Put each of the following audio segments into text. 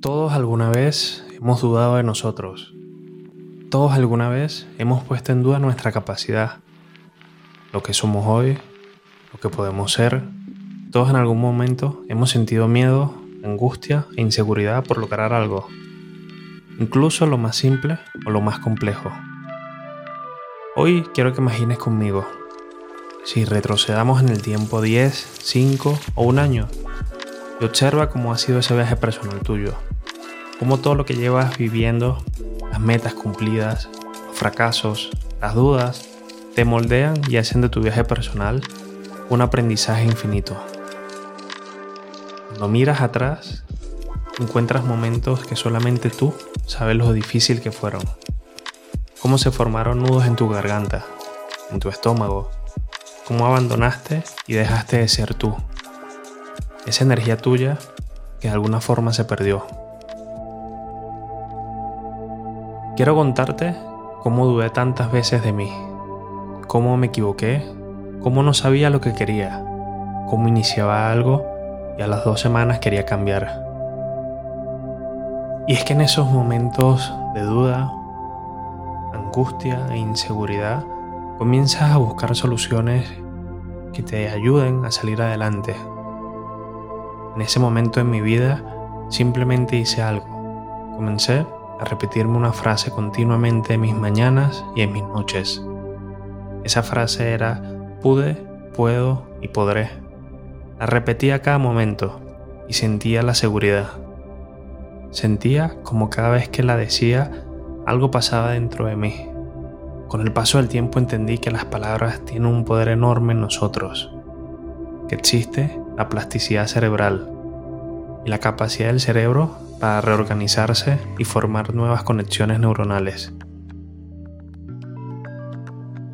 Todos alguna vez hemos dudado de nosotros. Todos alguna vez hemos puesto en duda nuestra capacidad, lo que somos hoy, lo que podemos ser. Todos en algún momento hemos sentido miedo, angustia e inseguridad por lograr algo, incluso lo más simple o lo más complejo. Hoy quiero que imagines conmigo, si retrocedamos en el tiempo 10, 5 o un año, y observa cómo ha sido ese viaje personal tuyo cómo todo lo que llevas viviendo, las metas cumplidas, los fracasos, las dudas, te moldean y hacen de tu viaje personal un aprendizaje infinito. Cuando miras atrás, encuentras momentos que solamente tú sabes lo difícil que fueron. Cómo se formaron nudos en tu garganta, en tu estómago, cómo abandonaste y dejaste de ser tú. Esa energía tuya que de alguna forma se perdió. Quiero contarte cómo dudé tantas veces de mí, cómo me equivoqué, cómo no sabía lo que quería, cómo iniciaba algo y a las dos semanas quería cambiar. Y es que en esos momentos de duda, angustia e inseguridad, comienzas a buscar soluciones que te ayuden a salir adelante. En ese momento en mi vida simplemente hice algo. Comencé a repetirme una frase continuamente en mis mañanas y en mis noches. Esa frase era pude, puedo y podré. La repetía cada momento y sentía la seguridad. Sentía como cada vez que la decía algo pasaba dentro de mí. Con el paso del tiempo entendí que las palabras tienen un poder enorme en nosotros, que existe la plasticidad cerebral y la capacidad del cerebro para reorganizarse y formar nuevas conexiones neuronales.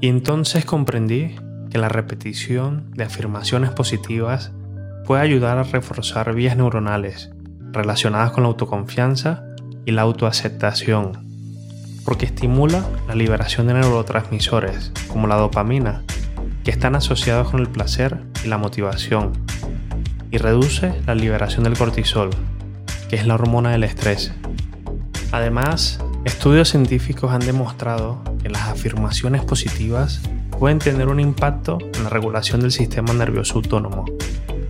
Y entonces comprendí que la repetición de afirmaciones positivas puede ayudar a reforzar vías neuronales relacionadas con la autoconfianza y la autoaceptación, porque estimula la liberación de neurotransmisores como la dopamina, que están asociados con el placer y la motivación, y reduce la liberación del cortisol, es la hormona del estrés. Además, estudios científicos han demostrado que las afirmaciones positivas pueden tener un impacto en la regulación del sistema nervioso autónomo,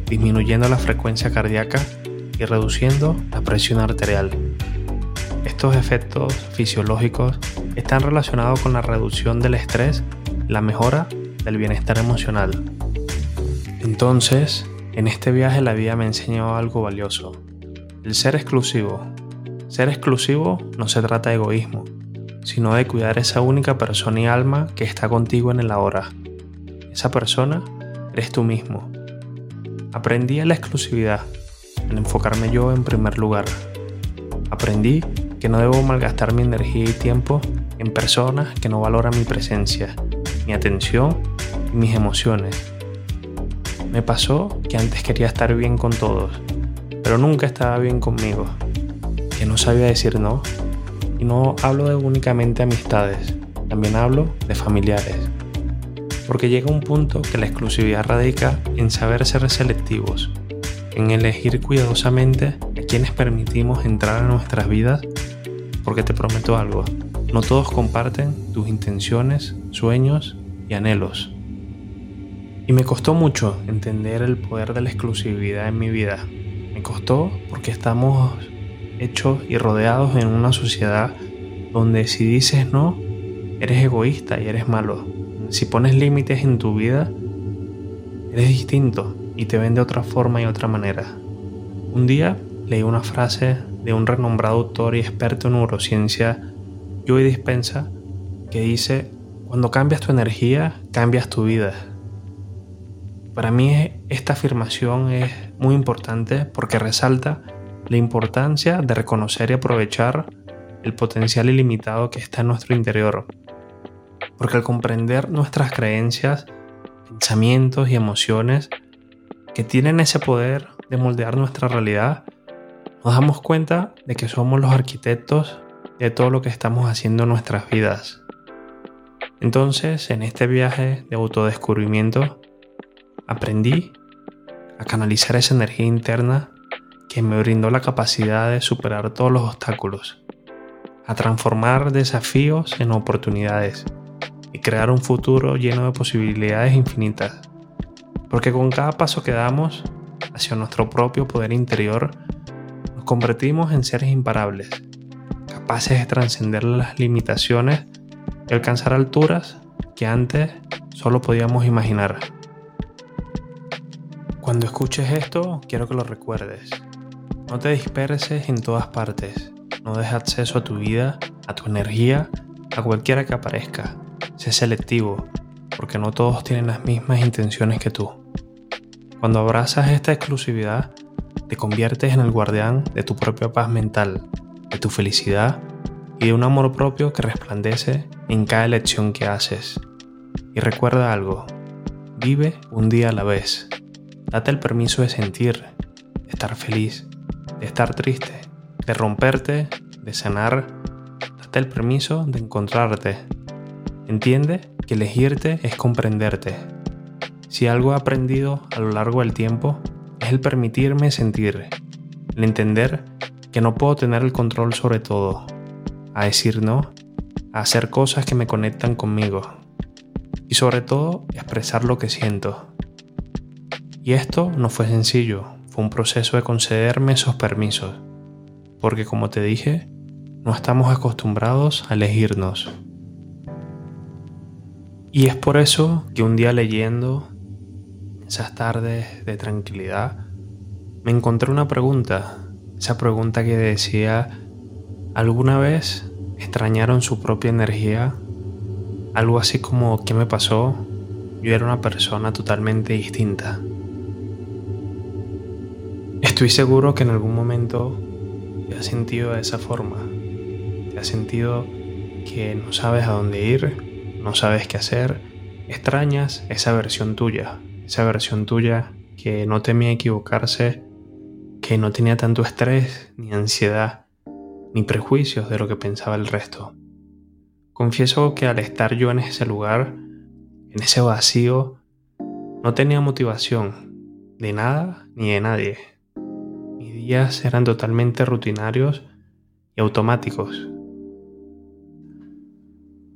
disminuyendo la frecuencia cardíaca y reduciendo la presión arterial. Estos efectos fisiológicos están relacionados con la reducción del estrés y la mejora del bienestar emocional. Entonces, en este viaje la vida me enseñó algo valioso. El ser exclusivo. Ser exclusivo no se trata de egoísmo, sino de cuidar esa única persona y alma que está contigo en el ahora. Esa persona eres tú mismo. Aprendí a la exclusividad, en enfocarme yo en primer lugar. Aprendí que no debo malgastar mi energía y tiempo en personas que no valoran mi presencia, mi atención y mis emociones. Me pasó que antes quería estar bien con todos, pero nunca estaba bien conmigo, que no sabía decir no. Y no hablo de únicamente amistades, también hablo de familiares. Porque llega un punto que la exclusividad radica en saber ser selectivos, en elegir cuidadosamente a quienes permitimos entrar a nuestras vidas, porque te prometo algo, no todos comparten tus intenciones, sueños y anhelos. Y me costó mucho entender el poder de la exclusividad en mi vida, me costó porque estamos hechos y rodeados en una sociedad donde si dices no, eres egoísta y eres malo. Si pones límites en tu vida, eres distinto y te ven de otra forma y otra manera. Un día leí una frase de un renombrado autor y experto en neurociencia, Joey Dispensa, que dice, cuando cambias tu energía, cambias tu vida. Para mí esta afirmación es muy importante porque resalta la importancia de reconocer y aprovechar el potencial ilimitado que está en nuestro interior. Porque al comprender nuestras creencias, pensamientos y emociones que tienen ese poder de moldear nuestra realidad, nos damos cuenta de que somos los arquitectos de todo lo que estamos haciendo en nuestras vidas. Entonces, en este viaje de autodescubrimiento, aprendí a canalizar esa energía interna que me brindó la capacidad de superar todos los obstáculos, a transformar desafíos en oportunidades y crear un futuro lleno de posibilidades infinitas. Porque con cada paso que damos hacia nuestro propio poder interior, nos convertimos en seres imparables, capaces de trascender las limitaciones y alcanzar alturas que antes solo podíamos imaginar. Cuando escuches esto, quiero que lo recuerdes. No te disperses en todas partes. No dejes acceso a tu vida, a tu energía, a cualquiera que aparezca. Sé selectivo, porque no todos tienen las mismas intenciones que tú. Cuando abrazas esta exclusividad, te conviertes en el guardián de tu propia paz mental, de tu felicidad y de un amor propio que resplandece en cada elección que haces. Y recuerda algo, vive un día a la vez. Date el permiso de sentir, de estar feliz, de estar triste, de romperte, de sanar. Date el permiso de encontrarte. Entiende que elegirte es comprenderte. Si algo he aprendido a lo largo del tiempo es el permitirme sentir, el entender que no puedo tener el control sobre todo, a decir no, a hacer cosas que me conectan conmigo y sobre todo expresar lo que siento. Y esto no fue sencillo, fue un proceso de concederme esos permisos, porque como te dije, no estamos acostumbrados a elegirnos. Y es por eso que un día leyendo, esas tardes de tranquilidad, me encontré una pregunta, esa pregunta que decía, ¿alguna vez extrañaron su propia energía? Algo así como, ¿qué me pasó? Yo era una persona totalmente distinta. Estoy seguro que en algún momento te has sentido de esa forma. Te has sentido que no sabes a dónde ir, no sabes qué hacer, extrañas esa versión tuya, esa versión tuya que no temía equivocarse, que no tenía tanto estrés, ni ansiedad, ni prejuicios de lo que pensaba el resto. Confieso que al estar yo en ese lugar, en ese vacío, no tenía motivación de nada ni de nadie días eran totalmente rutinarios y automáticos.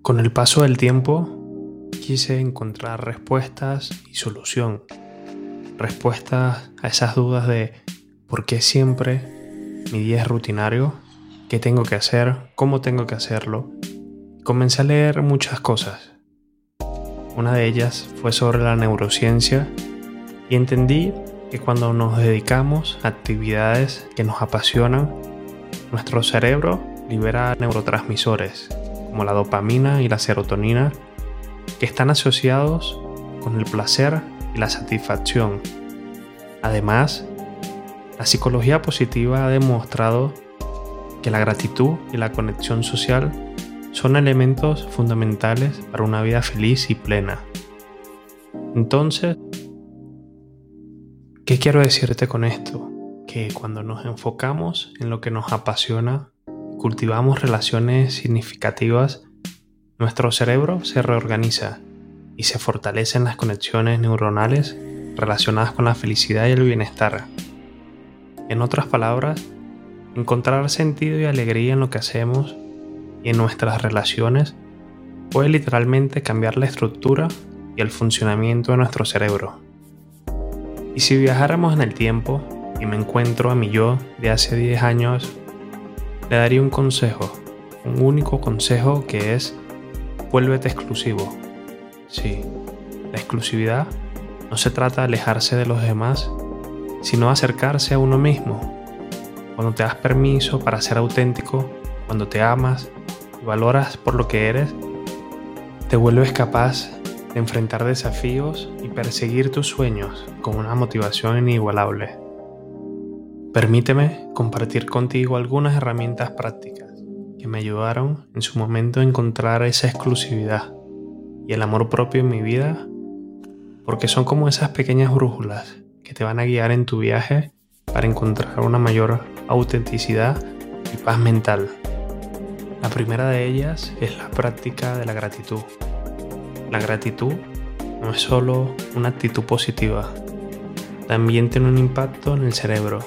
Con el paso del tiempo quise encontrar respuestas y solución. Respuestas a esas dudas de por qué siempre mi día es rutinario, qué tengo que hacer, cómo tengo que hacerlo. Comencé a leer muchas cosas. Una de ellas fue sobre la neurociencia y entendí que cuando nos dedicamos a actividades que nos apasionan, nuestro cerebro libera neurotransmisores como la dopamina y la serotonina que están asociados con el placer y la satisfacción. Además, la psicología positiva ha demostrado que la gratitud y la conexión social son elementos fundamentales para una vida feliz y plena. Entonces, ¿Qué quiero decirte con esto? Que cuando nos enfocamos en lo que nos apasiona, cultivamos relaciones significativas, nuestro cerebro se reorganiza y se fortalecen las conexiones neuronales relacionadas con la felicidad y el bienestar. En otras palabras, encontrar sentido y alegría en lo que hacemos y en nuestras relaciones puede literalmente cambiar la estructura y el funcionamiento de nuestro cerebro. Y si viajáramos en el tiempo y me encuentro a mi yo de hace 10 años, le daría un consejo, un único consejo que es vuélvete exclusivo. Sí, la exclusividad no se trata de alejarse de los demás, sino acercarse a uno mismo. Cuando te das permiso para ser auténtico, cuando te amas y valoras por lo que eres, te vuelves capaz enfrentar desafíos y perseguir tus sueños con una motivación inigualable. Permíteme compartir contigo algunas herramientas prácticas que me ayudaron en su momento a encontrar esa exclusividad y el amor propio en mi vida, porque son como esas pequeñas brújulas que te van a guiar en tu viaje para encontrar una mayor autenticidad y paz mental. La primera de ellas es la práctica de la gratitud. La gratitud no es solo una actitud positiva, también tiene un impacto en el cerebro.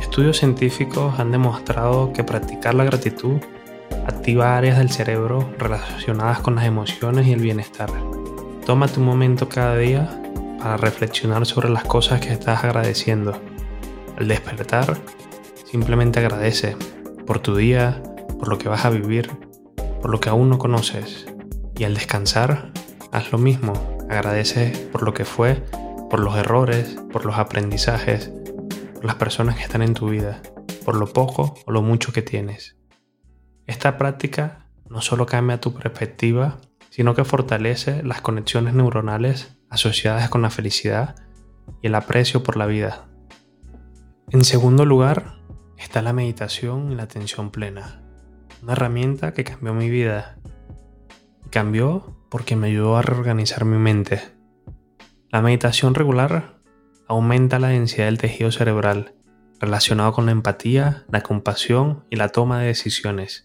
Estudios científicos han demostrado que practicar la gratitud activa áreas del cerebro relacionadas con las emociones y el bienestar. Tómate un momento cada día para reflexionar sobre las cosas que estás agradeciendo. Al despertar, simplemente agradece por tu día, por lo que vas a vivir, por lo que aún no conoces. Y al descansar, haz lo mismo. Agradece por lo que fue, por los errores, por los aprendizajes, por las personas que están en tu vida, por lo poco o lo mucho que tienes. Esta práctica no solo cambia tu perspectiva, sino que fortalece las conexiones neuronales asociadas con la felicidad y el aprecio por la vida. En segundo lugar, está la meditación y la atención plena, una herramienta que cambió mi vida. Cambió porque me ayudó a reorganizar mi mente. La meditación regular aumenta la densidad del tejido cerebral relacionado con la empatía, la compasión y la toma de decisiones.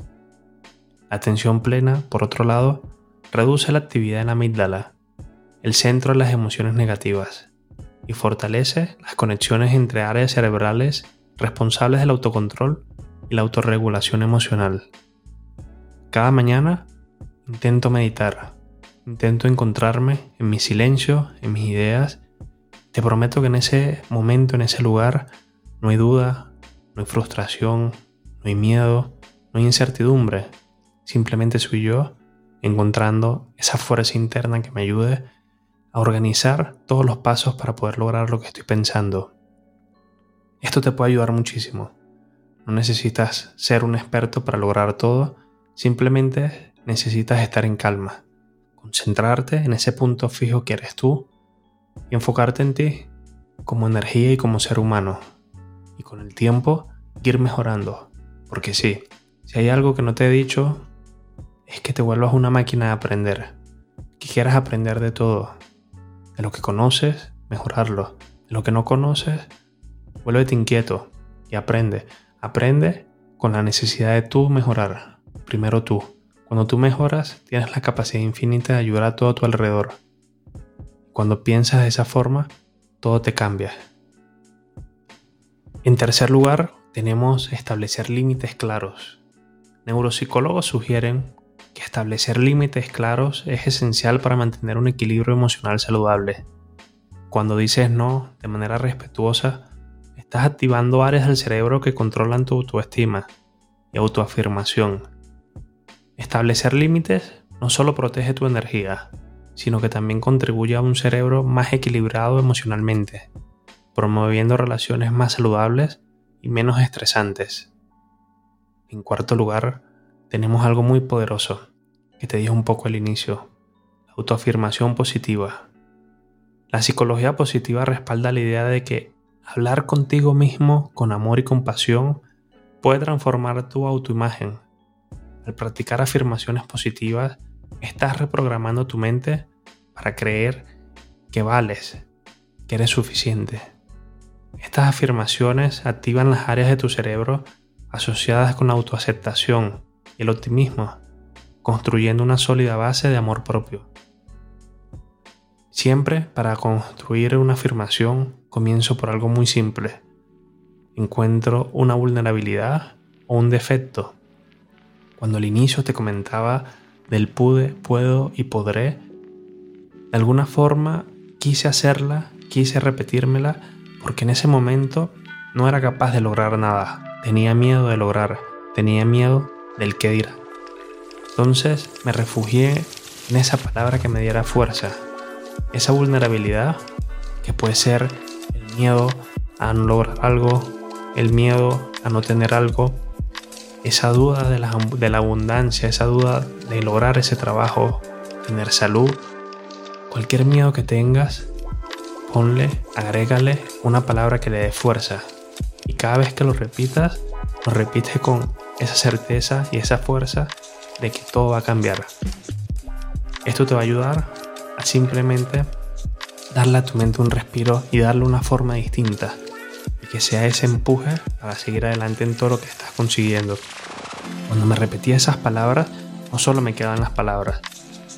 La atención plena, por otro lado, reduce la actividad en la amígdala, el centro de las emociones negativas, y fortalece las conexiones entre áreas cerebrales responsables del autocontrol y la autorregulación emocional. Cada mañana intento meditar, intento encontrarme en mi silencio, en mis ideas. Te prometo que en ese momento, en ese lugar, no hay duda, no hay frustración, no hay miedo, no hay incertidumbre. Simplemente soy yo encontrando esa fuerza interna que me ayude a organizar todos los pasos para poder lograr lo que estoy pensando. Esto te puede ayudar muchísimo. No necesitas ser un experto para lograr todo, simplemente necesitas estar en calma, concentrarte en ese punto fijo que eres tú y enfocarte en ti como energía y como ser humano. Y con el tiempo ir mejorando. Porque sí, si hay algo que no te he dicho, es que te vuelvas una máquina de aprender. Que quieras aprender de todo. De lo que conoces, mejorarlo. De lo que no conoces, vuélvete inquieto y aprende. Aprende con la necesidad de tú mejorar. Primero tú. Cuando tú mejoras, tienes la capacidad infinita de ayudar a todo a tu alrededor. Cuando piensas de esa forma, todo te cambia. En tercer lugar, tenemos establecer límites claros. Neuropsicólogos sugieren que establecer límites claros es esencial para mantener un equilibrio emocional saludable. Cuando dices no de manera respetuosa, estás activando áreas del cerebro que controlan tu autoestima y autoafirmación. Establecer límites no solo protege tu energía, sino que también contribuye a un cerebro más equilibrado emocionalmente, promoviendo relaciones más saludables y menos estresantes. En cuarto lugar, tenemos algo muy poderoso, que te dije un poco al inicio, la autoafirmación positiva. La psicología positiva respalda la idea de que hablar contigo mismo con amor y compasión puede transformar tu autoimagen. Al practicar afirmaciones positivas, estás reprogramando tu mente para creer que vales, que eres suficiente. Estas afirmaciones activan las áreas de tu cerebro asociadas con la autoaceptación, y el optimismo, construyendo una sólida base de amor propio. Siempre para construir una afirmación comienzo por algo muy simple. Encuentro una vulnerabilidad o un defecto. Cuando al inicio te comentaba del pude, puedo y podré, de alguna forma quise hacerla, quise repetírmela, porque en ese momento no era capaz de lograr nada. Tenía miedo de lograr, tenía miedo del que dirá. Entonces me refugié en esa palabra que me diera fuerza, esa vulnerabilidad que puede ser el miedo a no lograr algo, el miedo a no tener algo, esa duda de la, abundancia, esa duda de lograr ese trabajo, tener salud, cualquier miedo que tengas, ponle, agrégale una palabra que le dé fuerza. Y cada vez que lo repitas, lo repites con esa certeza y esa fuerza de que todo va a cambiar. Esto te va a ayudar a simplemente darle a tu mente un respiro y darle una forma distinta. Que sea ese empuje para seguir adelante en todo lo que estás consiguiendo. Cuando me repetía esas palabras, no solo me quedaban las palabras,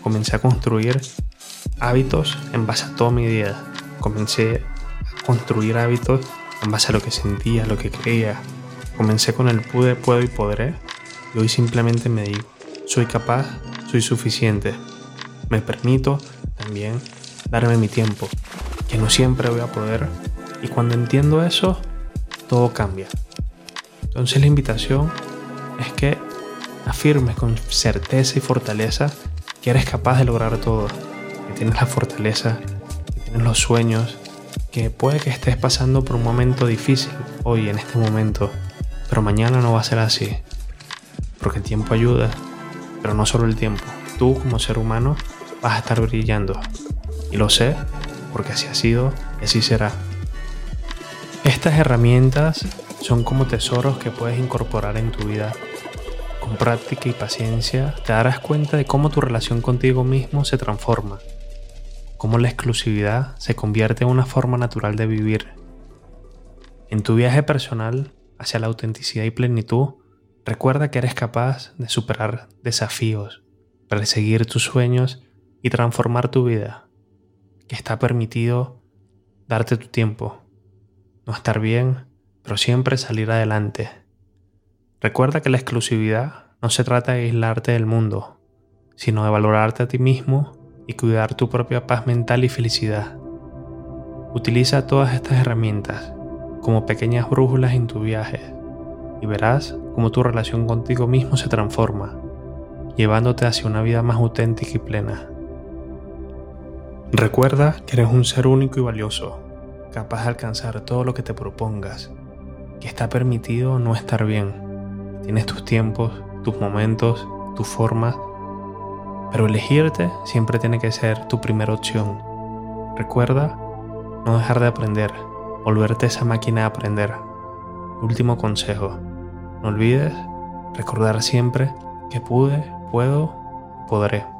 comencé a construir hábitos en base a toda mi vida. Comencé a construir hábitos en base a lo que sentía, lo que creía. Comencé con el pude, puedo y podré y hoy simplemente me digo, soy capaz, soy suficiente. Me permito también darme mi tiempo, que no siempre voy a poder y cuando entiendo eso, todo cambia. Entonces la invitación es que afirmes con certeza y fortaleza que eres capaz de lograr todo, que tienes la fortaleza, que tienes los sueños, que puede que estés pasando por un momento difícil hoy en este momento, pero mañana no va a ser así. Porque el tiempo ayuda, pero no solo el tiempo. Tú como ser humano vas a estar brillando. Y lo sé porque así ha sido y así será. Estas herramientas son como tesoros que puedes incorporar en tu vida. Con práctica y paciencia te darás cuenta de cómo tu relación contigo mismo se transforma, cómo la exclusividad se convierte en una forma natural de vivir. En tu viaje personal hacia la autenticidad y plenitud, recuerda que eres capaz de superar desafíos, perseguir tus sueños y transformar tu vida, que está permitido darte tu tiempo no estar bien, pero siempre salir adelante. Recuerda que la exclusividad no se trata de aislarte del mundo, sino de valorarte a ti mismo y cuidar tu propia paz mental y felicidad. Utiliza todas estas herramientas como pequeñas brújulas en tu viaje y verás cómo tu relación contigo mismo se transforma, llevándote hacia una vida más auténtica y plena. Recuerda que eres un ser único y valioso capaz de alcanzar todo lo que te propongas, que está permitido no estar bien. Tienes tus tiempos, tus momentos, tus formas, pero elegirte siempre tiene que ser tu primera opción. Recuerda no dejar de aprender, volverte esa máquina de aprender. Último consejo, no olvides recordar siempre que pude, puedo, podré.